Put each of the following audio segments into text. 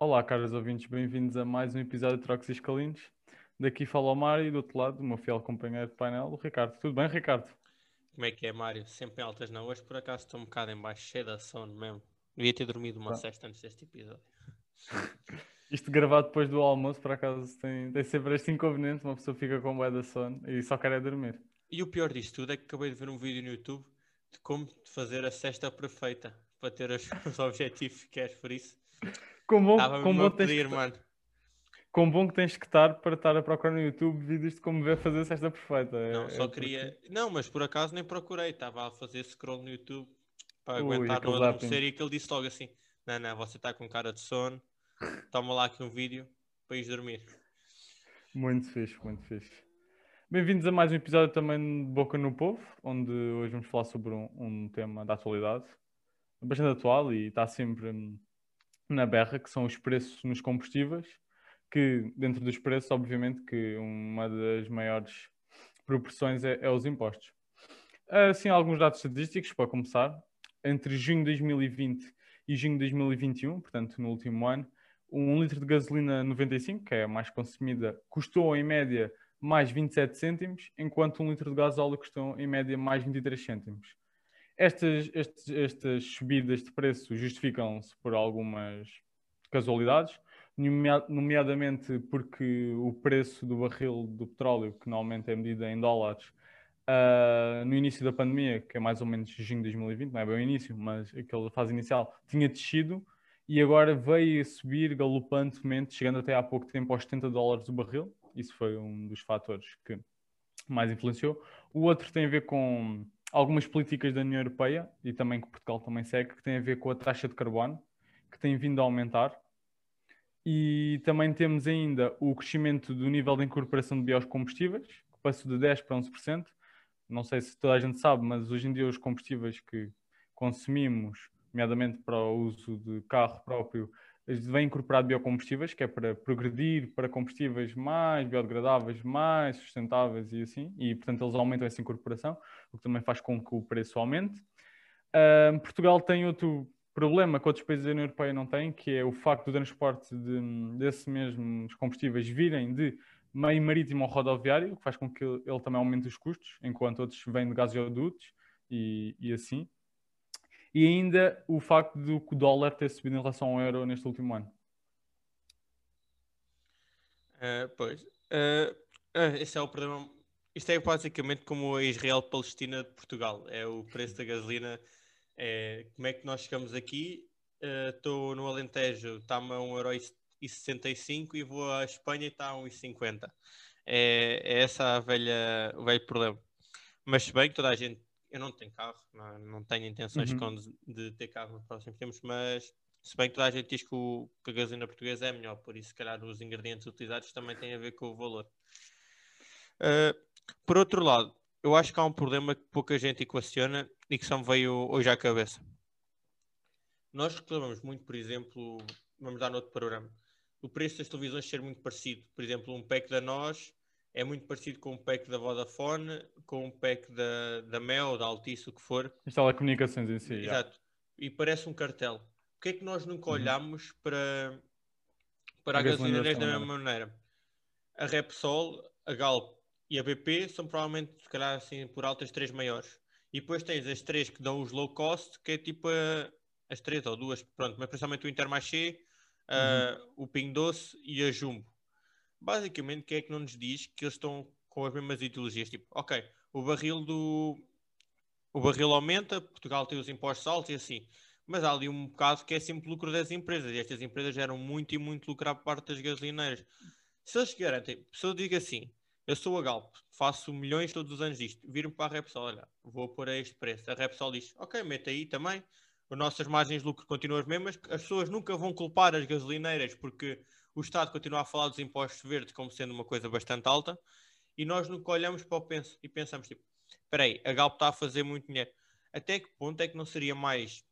Olá, caros ouvintes, bem-vindos a mais um episódio de Trocos e Escalinos. Daqui fala o Mário e do outro lado, o meu fiel companheiro de painel, o Ricardo. Tudo bem, Ricardo? Como é que é, Mário? Sempre em altas não. Hoje, por acaso, estou um bocado em baixo, cheio de sono mesmo. Devia ter dormido uma sexta antes deste episódio. Isto gravado depois do almoço, por acaso, tem, tem sempre este inconveniente. Uma pessoa fica com bué de sono e só quer é dormir. E o pior disto tudo é que acabei de ver um vídeo no YouTube de como fazer a cesta perfeita para ter os, os objetivos que queres, por isso. Com bom, Estava com bom, tens pedir, que, mano. bom que tens que estar para estar a procurar no YouTube vídeos de como ver fazer cesta perfeita. É- Não, é só porque- queria. Não, mas por acaso nem procurei. Estava a fazer scroll no YouTube para Ui, aguentar no adormecer e aquele disse logo assim: Não, não, você está com cara de sono. Toma lá aqui um vídeo para ir dormir. Muito fixe, muito fixe. Bem-vindos a mais um episódio também de Boca no Povo, onde hoje vamos falar sobre um, um tema da atualidade, bastante atual e está sempre hum, na berra, que são os preços nos combustíveis, que dentro dos preços, obviamente, que uma das maiores proporções é, é os impostos. Assim, alguns dados estatísticos para começar. Entre junho de 2020 e junho de 2021, portanto, no último ano, um litro de gasolina 95, que é a mais consumida, custou em média mais 27 cêntimos, enquanto um litro de gasóleo custou em média mais 23 cêntimos. Estas, estas subidas de preço justificam-se por algumas casualidades, nomea- nomeadamente porque o preço do barril do petróleo, que normalmente é medido em dólares, ah, no início da pandemia, que é mais ou menos junho de 2020, não é bem o início, mas aquela fase inicial, tinha descido e agora veio a subir galopantemente, chegando até há pouco tempo aos 70 dólares o barril. Isso foi um dos fatores que mais influenciou. O outro tem a ver com algumas políticas da União Europeia e também que Portugal também segue, que tem a ver com a taxa de carbono, que tem vindo a aumentar. E também temos ainda o crescimento do nível de incorporação de biocombustíveis, que passou de 10% para 11%. Não sei se toda a gente sabe, mas hoje em dia os combustíveis que consumimos, nomeadamente para o uso de carro próprio, eles vêm incorporar biocombustíveis, que é para progredir para combustíveis mais biodegradáveis, mais sustentáveis e assim, e portanto eles aumentam essa incorporação, o que também faz com que o preço aumente. Ahm, Portugal tem outro problema que outros países da União Europeia não têm, que é o facto do transporte de, desses mesmos combustíveis virem de meio marítimo ao rodoviário, o que faz com que ele, ele também aumente os custos, enquanto outros vêm de gasodutos e, e assim. E ainda o facto do dólar ter subido em relação ao euro neste último ano. Ah, pois. Ah, esse é o problema. Isto é basicamente como a Israel-Palestina de Portugal. É o preço da gasolina. É, como é que nós chegamos aqui? Estou no Alentejo, está-me a 1,65€ e vou à Espanha e está a 1,50€. É, é essa a velha, o velho problema. Mas se bem que toda a gente. Eu não tenho carro, não, não tenho intenções Uhum. de, de ter carro nos próximos tempos, mas se bem que toda a gente diz que, o- que a gasolina portuguesa é melhor, por isso, se calhar, os ingredientes utilizados também têm a ver com o valor. Uh, por outro lado, eu acho que há um problema que pouca gente equaciona e que só me veio hoje à cabeça. Nós reclamamos muito, por exemplo, vamos dar noutro programa, o preço das televisões ser muito parecido. Por exemplo, um pack da Nós é muito parecido com um pack da Vodafone, com um pack da, da Mel, da Altice, o que for. As telecomunicações em si. já. Exato. E parece um cartel. Porquê é que nós nunca Uhum. olhamos para, para A gasolineiras da mesma maneira? A Repsol, a Galp e a BP são provavelmente, se calhar, assim, por altas, três maiores. E depois tens as três que dão os low cost, que é tipo a- as três ou duas, pronto, mas principalmente o Intermarché, a- o Ping Doce e a Jumbo. Basicamente, quem é que não nos diz que eles estão com as mesmas ideologias? Tipo, ok, o barril do. O barril aumenta, Portugal tem os impostos altos e assim. Mas há ali um bocado que é sempre lucro das empresas. E estas empresas geram muito e muito lucro à parte das gasolineiras. Se eles garantem, se eu digo assim, eu sou a Galp, faço milhões todos os anos disto, viro-me para a Repsol, olha, vou pôr a este preço. A Repsol diz, ok, mete aí também. As nossas margens de lucro continuam as mesmas. As pessoas nunca vão culpar as gasolineiras porque o Estado continua a falar dos impostos verdes como sendo uma coisa bastante alta. E nós nunca olhamos para o penso e pensamos, tipo, espera aí, a Galp está a fazer muito dinheiro. Até que ponto é que não seria mais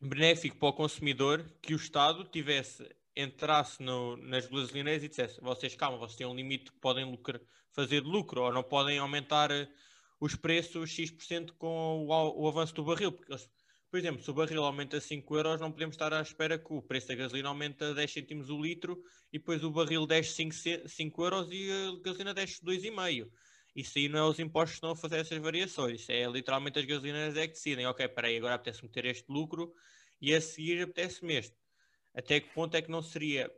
benéfico para o consumidor que o Estado tivesse, entrasse no- nas gasolineiras e dissesse, vocês calma, vocês têm um limite que podem lucrar, fazer lucro ou não podem aumentar eh, os preços X% com o, o avanço do barril, porque eles por exemplo, se o barril aumenta 5 euros, não podemos estar à espera que o preço da gasolina aumenta 10 cêntimos o litro e depois o barril desce 5, 5 euros e a gasolina desce 2,5. Isso aí não é os impostos que estão a fazer essas variações. É literalmente as gasolinas é que decidem. Ok, peraí, agora apetece meter este lucro e a seguir apetece-me este. Até que ponto é que não seria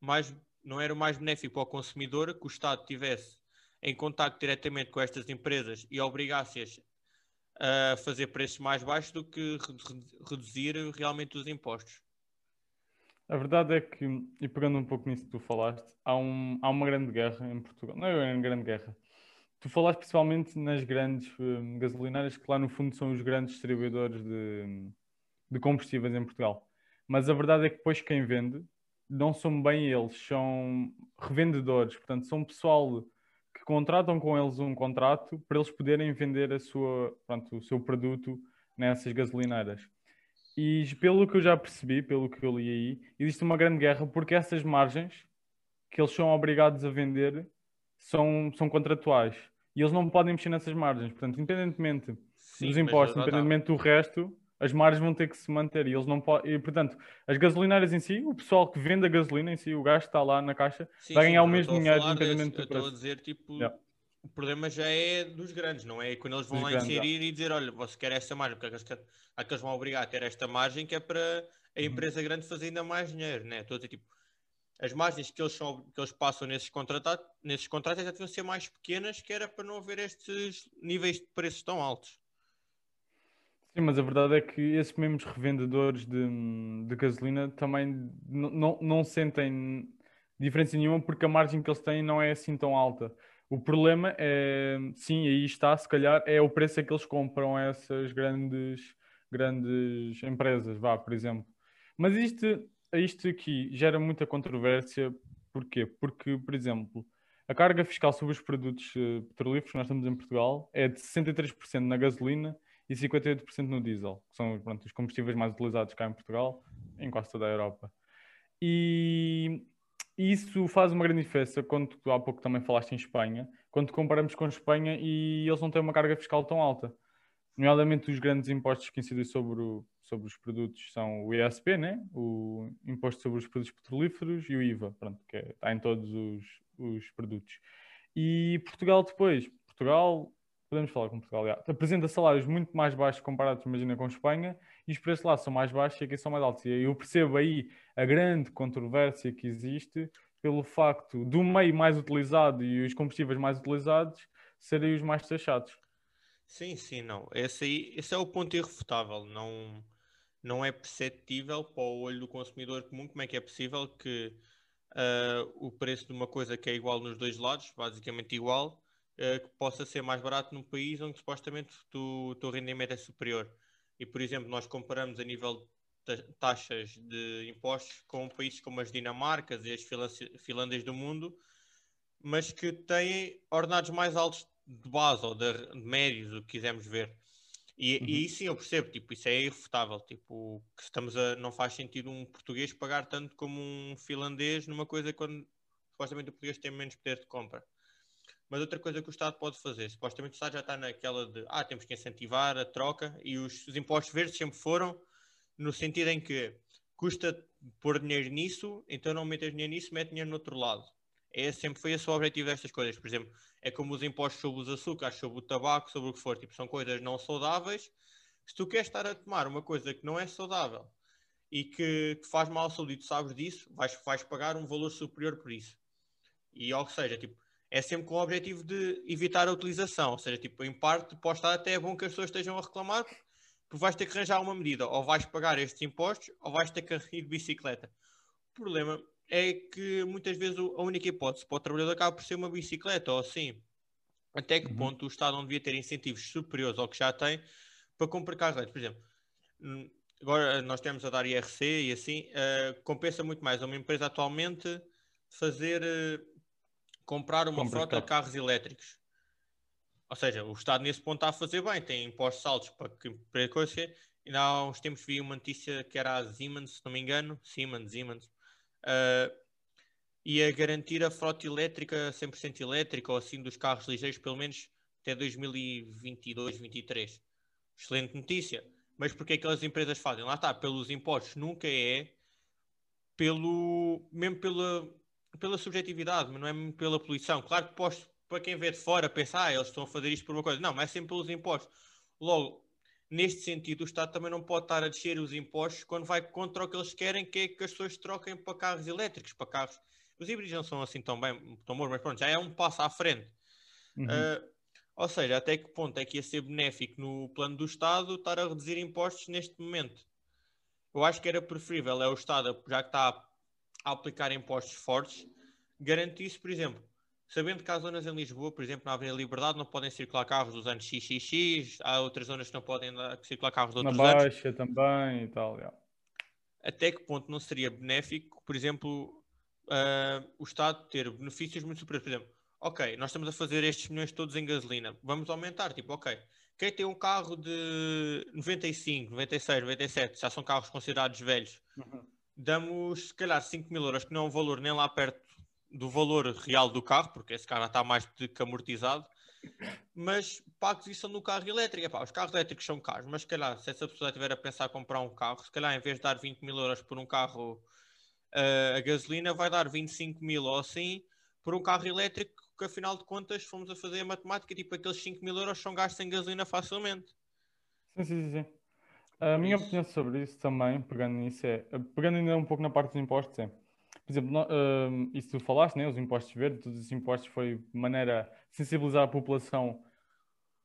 mais, não era mais benéfico para o consumidor que o Estado tivesse em contato diretamente com estas empresas e obrigasse-as a fazer preços mais baixos do que reduzir realmente os impostos. A verdade é que, e pegando um pouco nisso que tu falaste, há, um, há uma grande guerra em Portugal. Não é uma grande guerra. Tu falaste principalmente nas grandes um, gasolinárias, que lá no fundo são os grandes distribuidores de, de combustíveis em Portugal. Mas a verdade é que depois quem vende não são bem eles, são revendedores. Portanto, são pessoal que contratam com eles um contrato para eles poderem vender a sua, pronto, o seu produto nessas gasolineiras. E pelo que eu já percebi, pelo que eu li aí, existe uma grande guerra porque essas margens que eles são obrigados a vender são, são contratuais. E eles não podem mexer nessas margens. Portanto, independentemente Sim, dos impostos, independentemente do resto, as margens vão ter que se manter e eles não podem. E, portanto, as gasolinárias em si, o pessoal que vende a gasolina em si, o gasto está lá na caixa, sim, vai ganhar sim, o mesmo dinheiro independentemente do preço. Estou a dizer, tipo, yeah. o problema já é dos grandes, não é? Quando eles vão dos lá grandes, inserir e dizer, olha, você quer esta margem, porque é que eles vão obrigar a ter esta margem que é para a uhum. empresa uhum. grande fazer ainda mais dinheiro, né? Estou a dizer, tipo, as margens que eles, são, que eles passam nesses contratos, nesses contratos já deviam ser mais pequenas, que era para não haver estes níveis de preços tão altos. Sim, mas a verdade é que esses mesmos revendedores de, de gasolina também não, não sentem diferença nenhuma porque a margem que eles têm não é assim tão alta. O problema é, sim, aí está, se calhar, é o preço a que eles compram essas grandes, grandes empresas, vá, por exemplo. Mas isto, isto aqui gera muita controvérsia, porquê? Porque, por exemplo, a carga fiscal sobre os produtos uh, petrolíferos nós temos em Portugal é de 63% na gasolina e 58% no diesel, que são pronto, os combustíveis mais utilizados cá em Portugal, em quase toda a Europa. E isso faz uma grande diferença quando tu há pouco também falaste em Espanha, quando comparamos com Espanha e eles não têm uma carga fiscal tão alta. Nomeadamente os grandes impostos que incidem sobre, o, sobre os produtos são o ISP, né? o Imposto sobre os Produtos Petrolíferos e o IVA, pronto, que é, está em todos os, os produtos. E Portugal depois, Portugal podemos falar com Portugal, já. apresenta salários muito mais baixos comparados, imagina, com Espanha, e os preços lá são mais baixos e aqui são mais altos. E eu percebo aí a grande controvérsia que existe pelo facto do meio mais utilizado e os combustíveis mais utilizados serem os mais taxados. Sim, sim, não. Esse, aí, esse é o ponto irrefutável. Não, não é perceptível para o olho do consumidor comum como é que é possível que uh, o preço de uma coisa que é igual nos dois lados, basicamente igual, uh, que possa ser mais barato num país onde supostamente o teu rendimento é superior. E, por exemplo, nós comparamos a nível de taxas de impostos com países como as Dinamarcas e as Finlândias do mundo, mas que têm ordenados mais altos de base ou de, de médios, o que quisermos ver. E, uhum. e sim, eu percebo, tipo, isso é irrefutável. Tipo, que estamos a, não faz sentido um português pagar tanto como um finlandês numa coisa quando supostamente o português tem menos poder de compra. Mas outra coisa que o Estado pode fazer, supostamente o Estado já está naquela de ah, temos que incentivar a troca e os, os impostos verdes sempre foram no sentido em que custa pôr dinheiro nisso, então não metes dinheiro nisso, mete dinheiro no outro lado. É, sempre foi esse o objetivo destas coisas. Por exemplo, é como os impostos sobre os açúcares, sobre o tabaco, sobre o que for. Tipo, são coisas não saudáveis. Se tu queres estar a tomar uma coisa que não é saudável e que, que faz mal à saúde e tu sabes disso, vais, vais pagar um valor superior por isso. E, ou seja, tipo, é sempre com o objetivo de evitar a utilização. Ou seja, tipo, em parte, pode estar até bom que as pessoas estejam a reclamar, porque vais ter que arranjar uma medida. Ou vais pagar estes impostos, ou vais ter que ir de bicicleta. O problema é que muitas vezes a única hipótese para o trabalhador acaba por ser uma bicicleta, ou assim. Até que uhum. ponto o Estado não devia ter incentivos superiores ao que já tem para comprar carros elétricos? Por exemplo, agora nós temos a dar IRC e assim, uh, compensa muito mais a uma empresa atualmente fazer uh, comprar uma Compre frota de carros elétricos. Ou seja, o Estado nesse ponto está a fazer bem, tem impostos altos para que para coisa. Ainda há uns tempos vi uma notícia que era a Siemens, se não me engano, Siemens, Siemens, uh, ia garantir a frota elétrica 100% elétrica ou assim dos carros ligeiros, pelo menos até 2022, 2023. Excelente notícia. Mas porque é que as empresas fazem? Lá está, pelos impostos, nunca é pelo, mesmo pela, pela subjetividade, mas não é mesmo pela poluição. Claro que posto, para quem vê de fora pensar, ah, eles estão a fazer isto por uma coisa. Não, mas é sempre pelos impostos. Logo, neste sentido, o Estado também não pode estar a descer os impostos quando vai contra o que eles querem, que é que as pessoas troquem para carros elétricos, para carros. Os híbridos não são assim tão bem, tão bons, mas pronto, já é um passo à frente. Uhum. Uh, ou seja, até que ponto é que ia ser benéfico no plano do Estado estar a reduzir impostos neste momento? Eu acho que era preferível é o Estado, já que está a aplicar impostos fortes, garantisse, por exemplo, sabendo que há zonas em Lisboa, por exemplo, na Avenida Liberdade, não podem circular carros dos anos XXX, há outras zonas que não podem circular carros de outros na anos. Na Baixa também e tal, yeah. Até que ponto não seria benéfico, por exemplo, uh, o Estado ter benefícios muito superiores? Por exemplo, ok, nós estamos a fazer estes milhões todos em gasolina, vamos aumentar, tipo, ok, quem tem um carro de 95, 96, 97, já são carros considerados velhos, uhum. Damos se calhar 5 mil euros, que não é um valor nem lá perto do valor real do carro, porque esse carro está mais do que amortizado, mas pagos isso no carro elétrico. Epá, os carros elétricos são caros, mas se calhar, se essa pessoa estiver a pensar em comprar um carro, se calhar em vez de dar 20 mil euros por um carro uh, a gasolina, vai dar 25 mil ou assim por um carro elétrico que afinal de contas fomos a fazer a matemática, tipo aqueles 5 mil euros são gastos em gasolina facilmente. Sim, sim, sim. A minha isso. opinião sobre isso também, pegando nisso, é pegando ainda um pouco na parte dos impostos, é por exemplo, no, uh, isso tu falaste, né? Os impostos verdes, todos esses impostos foi de maneira a sensibilizar a população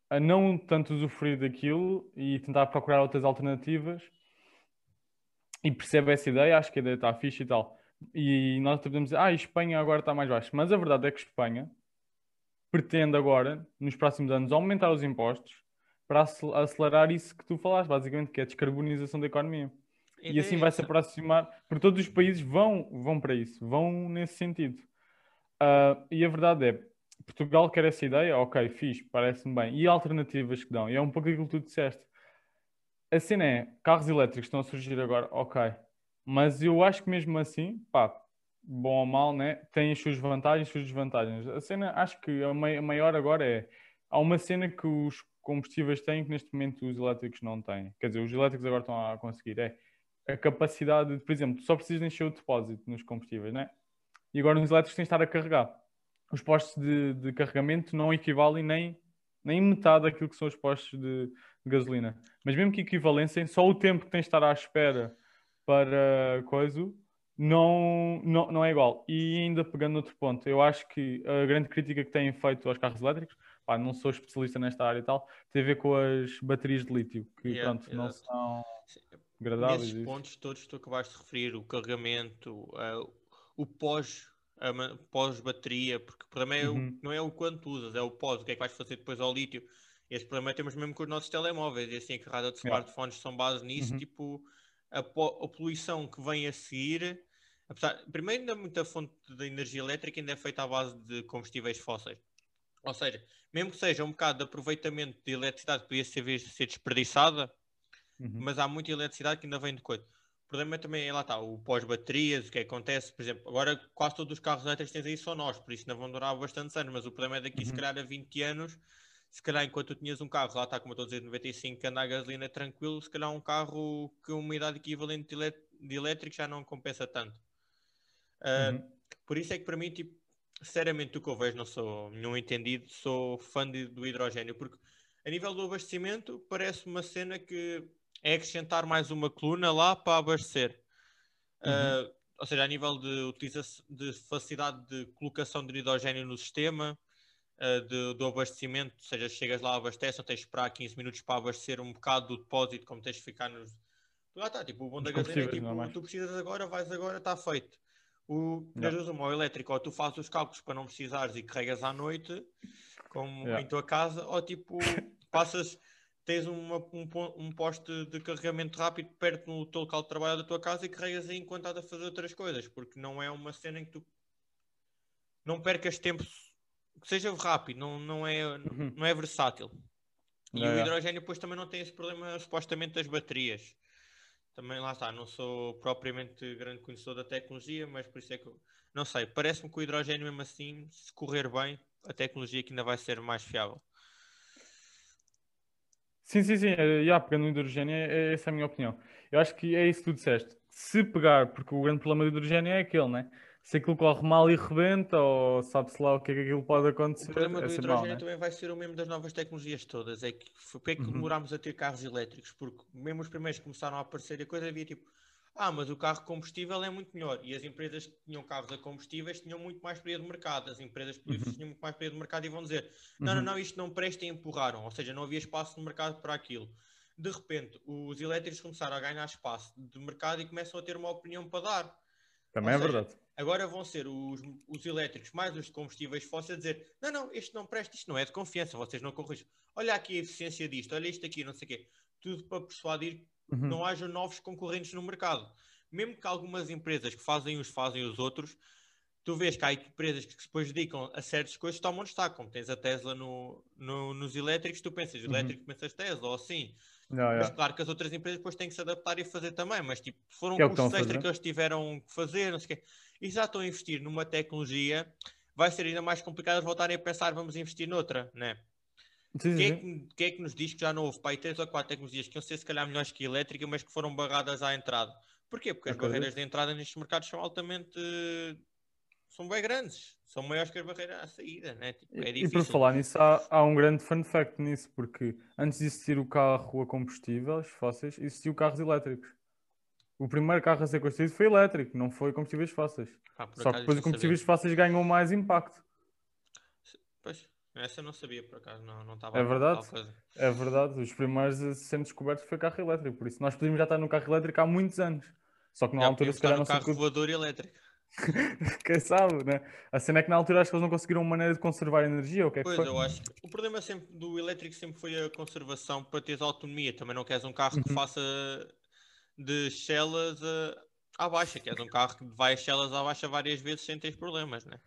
a não tanto usufruir daquilo e tentar procurar outras alternativas e percebe essa ideia, acho que a ideia está fixe e tal. E nós podemos dizer, ah, Espanha agora está mais baixo. Mas a verdade é que Espanha pretende agora, nos próximos anos, aumentar os impostos para acelerar isso que tu falaste, basicamente, que é a descarbonização da economia. E, assim vai se aproximar, porque todos os países vão, vão para isso, vão nesse sentido. Uh, e a verdade é, Portugal quer essa ideia, ok, fixe, parece-me bem. E alternativas que dão? E é um pouco aquilo que tu disseste. A cena é, carros elétricos estão a surgir agora, ok. Mas eu acho que mesmo assim, pá, bom ou mal, né? Tem as suas vantagens e as suas desvantagens. A cena, acho que a maior agora é. Há uma cena que os combustíveis têm que neste momento os elétricos não têm. Quer dizer, os elétricos agora estão a conseguir. É a capacidade, de, por exemplo, só precisas encher o depósito nos combustíveis, né? E agora nos elétricos tens de estar a carregar. Os postos de, de carregamento não equivalem nem, nem metade daquilo que são os postos de, de gasolina. Mas mesmo que equivalencem, só o tempo que tens de estar à espera para coisa não, não, não é igual. E ainda pegando outro ponto, eu acho que a grande crítica que têm feito aos carros elétricos, pá, não sou especialista nesta área e tal, tem a ver com as baterias de lítio, que yeah, pronto, yeah. não são agradáveis. Nesses pontos todos que tu acabaste de referir, o carregamento, uh, o pós pós-bateria, porque o problema é uhum. o, não é o quanto usas, é o pós, o que é que vais fazer depois ao lítio. Esse problema temos mesmo com os nossos telemóveis, e assim a carrada de smartphones são base nisso, uhum. tipo a, a poluição que vem a seguir, apesar, primeiro ainda muita fonte de energia elétrica ainda é feita à base de combustíveis fósseis. Ou seja, mesmo que seja um bocado de aproveitamento de eletricidade que podia ser, ser desperdiçada, uhum. mas há muita eletricidade que ainda vem de coisa. O problema também é lá está, o pós-baterias, o que acontece, por exemplo, agora quase todos os carros elétricos têm aí são nós, por isso não vão durar bastantes anos, mas o problema é daqui, uhum. se calhar, a 20 anos se calhar enquanto tu tinhas um carro, lá está como eu estou a dizer, de 95 que anda a gasolina tranquilo, se calhar um carro que uma idade equivalente de elétrico já não compensa tanto. Uh, uhum. Por isso é que para mim, tipo, sinceramente, o que eu vejo, não sou nenhum entendido, sou fã de, do hidrogênio, porque a nível do abastecimento parece uma cena que é acrescentar mais uma coluna lá para abastecer. Uhum. Uh, ou seja, a nível de, utilização, de facilidade de colocação de hidrogênio no sistema, uh, de, do abastecimento, ou seja, chegas lá, abastece, não tens de esperar 15 minutos para abastecer um bocado do depósito, como tens de ficar nos. Lá está, tipo, o bom da gasolina é tipo, tu precisas agora, vais agora, está feito. O tens uma, o elétrico, ou tu fazes os cálculos para não precisares e carregas à noite, como yeah. em tua casa, ou tipo, passas, tens uma, um, um poste de carregamento rápido perto no teu local de trabalho da tua casa e carregas aí enquanto estás a fazer outras coisas, porque não é uma cena em que tu não percas tempo que seja rápido, não, não, é, uhum. não é versátil. E o hidrogênio depois também não tem esse problema supostamente das baterias. Também lá está, não sou propriamente grande conhecedor da tecnologia, mas por isso é que eu, não sei, parece-me que o hidrogênio mesmo assim, se correr bem, a tecnologia que ainda vai ser mais fiável. Sim, sim, sim. E yeah, pegando no hidrogênio, é, é, essa é a minha opinião. Eu acho que é isso que tu disseste. Se pegar, porque o grande problema do hidrogênio é aquele, né? Se aquilo corre mal e rebenta, ou sabe-se lá o que é que aquilo pode acontecer. O problema é do sempre hidrogênio mal, né? também vai ser o mesmo das novas tecnologias todas. É que porque é que Uhum. demorámos a ter carros elétricos? Porque mesmo os primeiros que começaram a aparecer a coisa havia tipo, ah, mas o carro combustível é muito melhor. E as empresas que tinham carros a combustíveis tinham muito mais período de mercado. As empresas Uhum. tinham muito mais período de mercado e vão dizer, não, não, Uhum. não, isto não presta e empurraram. Ou seja, não havia espaço no mercado para aquilo. De repente, os elétricos começaram a ganhar espaço de mercado e começam a ter uma opinião para dar. Também é seja, verdade. Agora vão ser os, os elétricos mais os combustíveis fósseis a dizer: não, não, isto não presta, isto não é de confiança, vocês não corrigem. Olha aqui a eficiência disto, olha isto aqui, não sei o quê. Tudo para persuadir que Uhum. não haja novos concorrentes no mercado. Mesmo que algumas empresas que fazem uns fazem os outros, tu vês que há empresas que depois dedicam a certas coisas tomam destaque, como tens a Tesla no, no- nos elétricos, tu pensas, Uhum. elétrico pensas Tesla, ou assim. Yeah, Mas yeah. claro que as outras empresas depois têm que se adaptar e fazer também, mas tipo, foram Que é que custos extra que eles tiveram que fazer, não sei o quê. E já estão a investir numa tecnologia, vai ser ainda mais complicado voltarem a pensar, vamos investir noutra, né? Sim, Quem é, que, quem é que nos diz que já não houve para aí três ou quatro tecnologias que iam ser se calhar melhores que a elétrica, mas que foram barradas à entrada? Porquê? Porque as barreiras de entrada nestes mercados são altamente. são bem grandes, são maiores que as barreiras à saída, né? Tipo, é E- difícil. E por falar nisso, há, há um grande fun fact nisso, porque antes de existir o carro a combustíveis fósseis, existiu carros elétricos. O primeiro carro a ser construído foi elétrico, não foi combustíveis fósseis. Por Só que depois os combustíveis sabia. fósseis ganham mais impacto. Pois, essa eu não sabia por acaso, não, não estava É a ver verdade. É verdade, os primeiros a serem descobertos foi carro elétrico, por isso nós podíamos já estar no carro elétrico há muitos anos. Só que na Já altura, se calhar, não carro voador elétrico. Quem sabe, né? A cena é que na altura acho que eles não conseguiram uma maneira de conservar energia, ou o que é que Pois, foi? eu acho que o problema sempre do elétrico sempre foi a conservação para teres autonomia. Também não queres um carro que Uhum. faça de chelas a... à baixa, queres um carro que vai a chelas à baixa várias vezes sem ter problemas, né?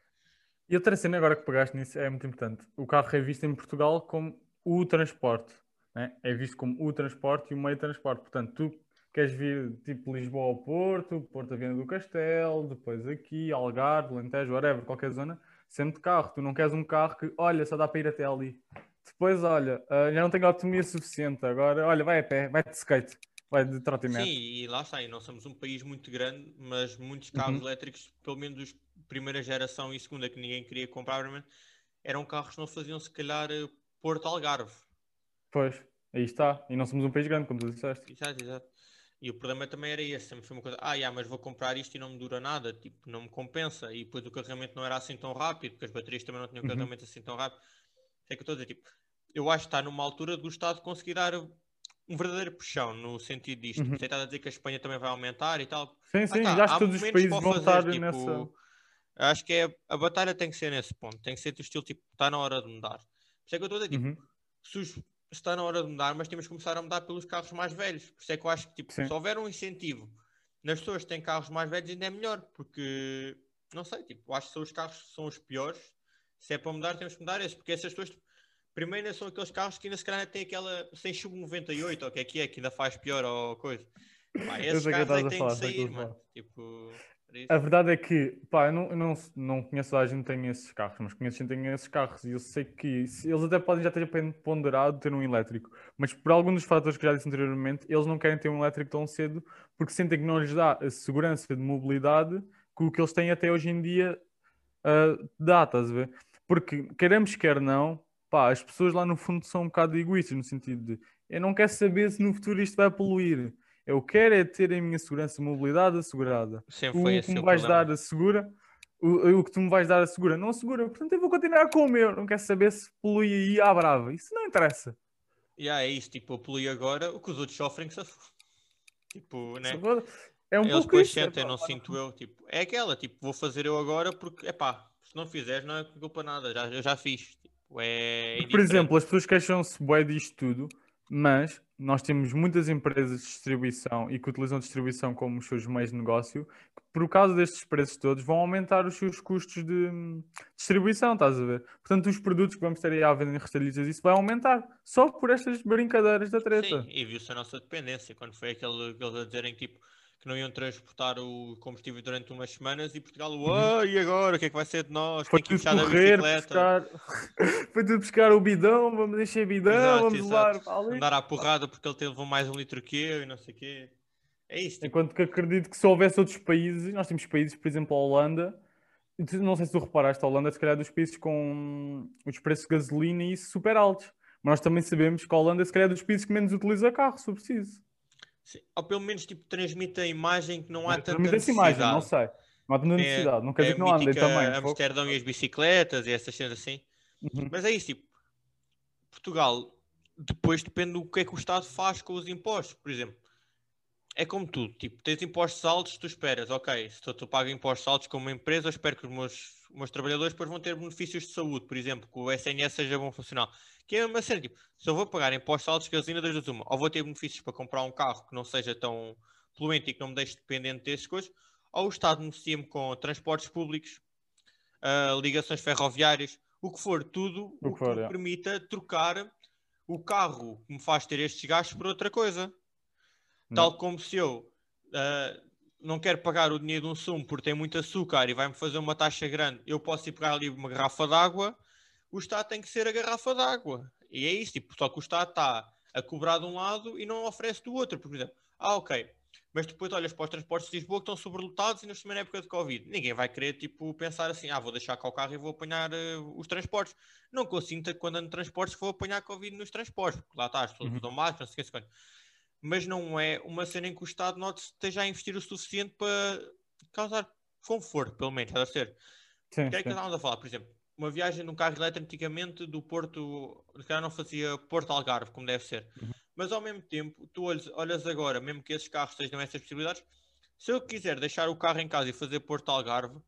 E outra cena agora que pegaste nisso é muito importante. O carro é visto em Portugal como o transporte. Né? É visto como o transporte e o meio de transporte. Portanto, tu queres vir tipo Lisboa ao Porto, Porto a Viana do Castelo, depois aqui, Algarve, Lentejo, whatever, qualquer zona, sempre de carro. Tu não queres um carro que, olha, só dá para ir até ali. Depois, olha, ah, já não tenho autonomia suficiente. Agora, olha, vai a pé, vai de skate, vai de Sim, trotinete. e lá está, e não somos um país muito grande, mas muitos carros Uhum. elétricos, pelo menos os primeira geração e segunda que ninguém queria comprar, eram carros que não faziam se calhar eh, Porto Algarve. Pois, aí está. E não somos um país grande, como tu disseste. Exato, exato. E o problema também era esse, sempre foi uma coisa, ah, yeah, mas vou comprar isto e não me dura nada, tipo, não me compensa. E depois o carregamento não era assim tão rápido, porque as baterias também não tinham Uhum. carregamento assim tão rápido. É que eu estou a dizer, tipo, eu acho que está numa altura do Estado conseguir dar um verdadeiro puxão no sentido disto. Uhum. Você está a dizer que a Espanha também vai aumentar e tal. Sim, Ah, sim, tá, já acho que todos os países vão estar tipo, nessa. Acho que é, a batalha tem que ser nesse ponto, tem que ser do estilo tipo, está na hora de mudar. Por isso é que eu estou a dizer, tipo, Uhum. se está na hora de mudar, mas temos que começar a mudar pelos carros mais velhos. Por isso é que eu acho que tipo, Sim. se houver um incentivo nas pessoas que têm carros mais velhos, ainda é melhor, porque não sei, tipo, acho que são os carros que são os piores. Se é para mudar, temos que mudar esses, porque essas pessoas tipo, primeiro ainda são aqueles carros que ainda se calhar têm aquela sem chub 98, ou o que é que é, que ainda faz pior ou coisa. Pá, esses carros é estás que a têm que sair, mano. Tipo. A verdade é que, pá, eu não, não, não conheço a gente que tem esses carros, mas conheço gente que tem esses carros e eu sei que eles até podem já ter ponderado ter um elétrico, mas por algum dos fatores que já disse anteriormente, eles não querem ter um elétrico tão cedo porque sentem que não lhes dá a segurança de mobilidade que o que eles têm até hoje em dia ah, dá, estás a ver? Porque queremos quer não, pá, as pessoas lá no fundo são um bocado egoístas no sentido de eu não quero saber se no futuro isto vai poluir. Eu quero é ter a minha segurança de mobilidade assegurada Sempre o foi que esse me o vais problema. dar assegura, o, o que tu me vais dar assegura, não assegura. Portanto, eu vou continuar com o meu. Não quero saber se polui aí à brava. Isso não interessa. E é isso, tipo, eu polui agora, o que os outros sofrem que se Tipo, né? É um Eles pouco isso. é sentem, pá, não sinto eu. Tipo, é aquela, tipo, vou fazer eu agora porque, é pá, se não fizeres não é culpa nada, já, eu já fiz. É Por exemplo, as pessoas queixam-se bué disto tudo, mas nós temos muitas empresas de distribuição e que utilizam distribuição como os seus meios de negócio, que por causa destes preços todos vão aumentar os seus custos de hum, distribuição, estás a ver? Portanto, os produtos que vamos ter aí à venda em retalhistas, isso vai aumentar, só por estas brincadeiras da treta. Sim, e viu-se a nossa dependência, quando foi aquele, aqueles a dizerem tipo, que não iam transportar o combustível durante umas semanas e Portugal. "Ah, e agora? O que é que vai ser de nós? Foi ir tudo correr, buscar... Foi tudo buscar o bidão, vamos encher bidão, Exato, vamos levar exato. ali. Andar à porrada porque ele te levou mais um litro que eu e não sei o quê. É isso, tipo, Enquanto que acredito que se houvesse outros países, nós temos países, por exemplo, a Holanda, não sei se tu reparaste, a Holanda se calhar é dos países com os preços de gasolina e isso super altos. Mas nós também sabemos que a Holanda se calhar é dos países que menos utiliza carro, se preciso. Sim, ou pelo menos tipo, transmite a imagem que não há tanta Transmite essa necessidade. imagem, não sei. Não há tanta necessidade. Não quer dizer é que não andem mítica também. Amsterdão e as bicicletas e essas cenas assim. Uhum. Mas é isso, tipo, Portugal depois depende do que é que o Estado faz com os impostos. Por exemplo, é como tudo, tipo, tens impostos altos, tu esperas, ok, se tu, tu pagas impostos altos como uma empresa, eu espero que os meus, meus trabalhadores depois vão ter benefícios de saúde, por exemplo, que o SNS seja bom funcional. Que é uma cena, tipo, se eu vou pagar impostos altos de gasolina das duas uma, ou vou ter benefícios para comprar um carro que não seja tão poluente e que não me deixe dependente dessas coisas, ou o Estado beneficia-me com transportes públicos, ah, ligações ferroviárias, o que for, tudo O o que for, me é. permita trocar o carro que me faz ter estes gastos por outra coisa. Não. Tal como se eu ah, não quero pagar o dinheiro de um sumo porque tem muito açúcar e vai-me fazer uma taxa grande, eu posso ir pegar ali uma garrafa de água, o Estado tem que ser a garrafa de água. E é isso, tipo, só que o Estado está a cobrar de um lado e não oferece do outro. Por exemplo, ah, ok, mas depois olhas para os transportes de Lisboa que estão sobrelotados e nós também na época de Covid. Ninguém vai querer, tipo, pensar assim, ah, vou deixar cá o carro e vou apanhar eh, os transportes. Não consinto quando ando transportes que vou apanhar Covid nos transportes, porque lá está, as pessoas Uhum. usam máscara, não sei o que, não. Mas não é uma cena em que o Estado note esteja a investir o suficiente para causar conforto, pelo menos, a ser. Sim, O que é que estávamos a falar? Por exemplo, uma viagem num carro elétrico antigamente do Porto, se não fazia Porto Algarve, como deve ser. Uhum. Mas ao mesmo tempo, tu olhas, olhas agora, mesmo que esses carros tenham essas possibilidades, se eu quiser deixar o carro em casa e fazer Porto Algarve,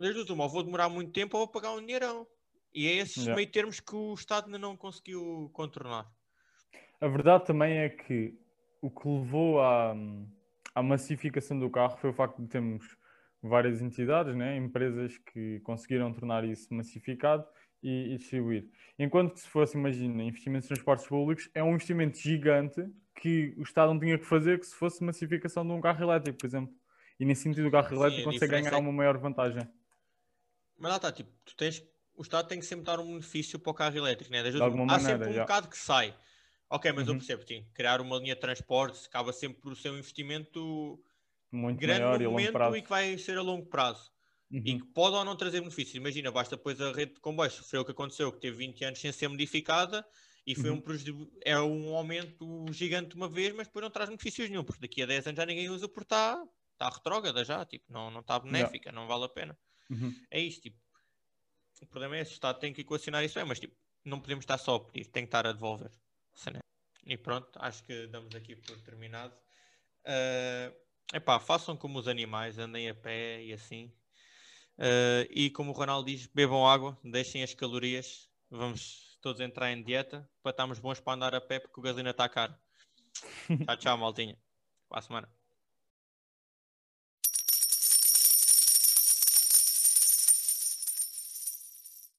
desde o uma, ou vou demorar muito tempo ou vou pagar um dinheirão. E é esses Yeah. meio termos que o Estado ainda não conseguiu contornar. A verdade também é que o que levou à, à massificação do carro foi o facto de termos várias entidades, né? empresas que conseguiram tornar isso massificado e, e distribuir. Enquanto que se fosse, imagina, investimentos em transportes públicos, é um investimento gigante que o Estado não tinha que fazer que se fosse massificação de um carro elétrico, por exemplo. E nesse sentido o carro Sim, elétrico a consegue ganhar é uma maior vantagem. Mas lá está, tipo, tu tens, o Estado tem que sempre dar um benefício para o carro elétrico, né? De duas alguma uma. Há maneira, sempre um já. bocado que sai. Ok, mas eu Uhum. percebo, sim. Criar uma linha de transporte acaba sempre por ser um investimento Muito grande maior no e a longo momento prazo. e que vai ser a longo prazo. E Uhum. que pode ou não trazer benefícios. Imagina, basta depois a rede de comboios sofreu o que aconteceu, que teve 20 anos sem ser modificada e foi Uhum. um prejuízo, é um aumento gigante uma vez, mas depois não traz benefícios nenhum, porque daqui a 10 anos já ninguém usa porque está tá retrógrada já, tipo, não está não tá benéfica, não vale a pena. Uhum. É isto, tipo. O problema é esse, o Estado tem que equacionar isso bem, mas tipo, não podemos estar só a pedir, tem que estar a devolver. E pronto, acho que damos aqui por terminado. Eh, epá, façam como os animais, andem a pé e assim. Eh, e como o Ronaldo diz, bebam água, deixem as calorias. Vamos todos entrar em dieta para estarmos bons para andar a pé porque o gasolina está caro. tchau, tchau, maltinha. Para a semana.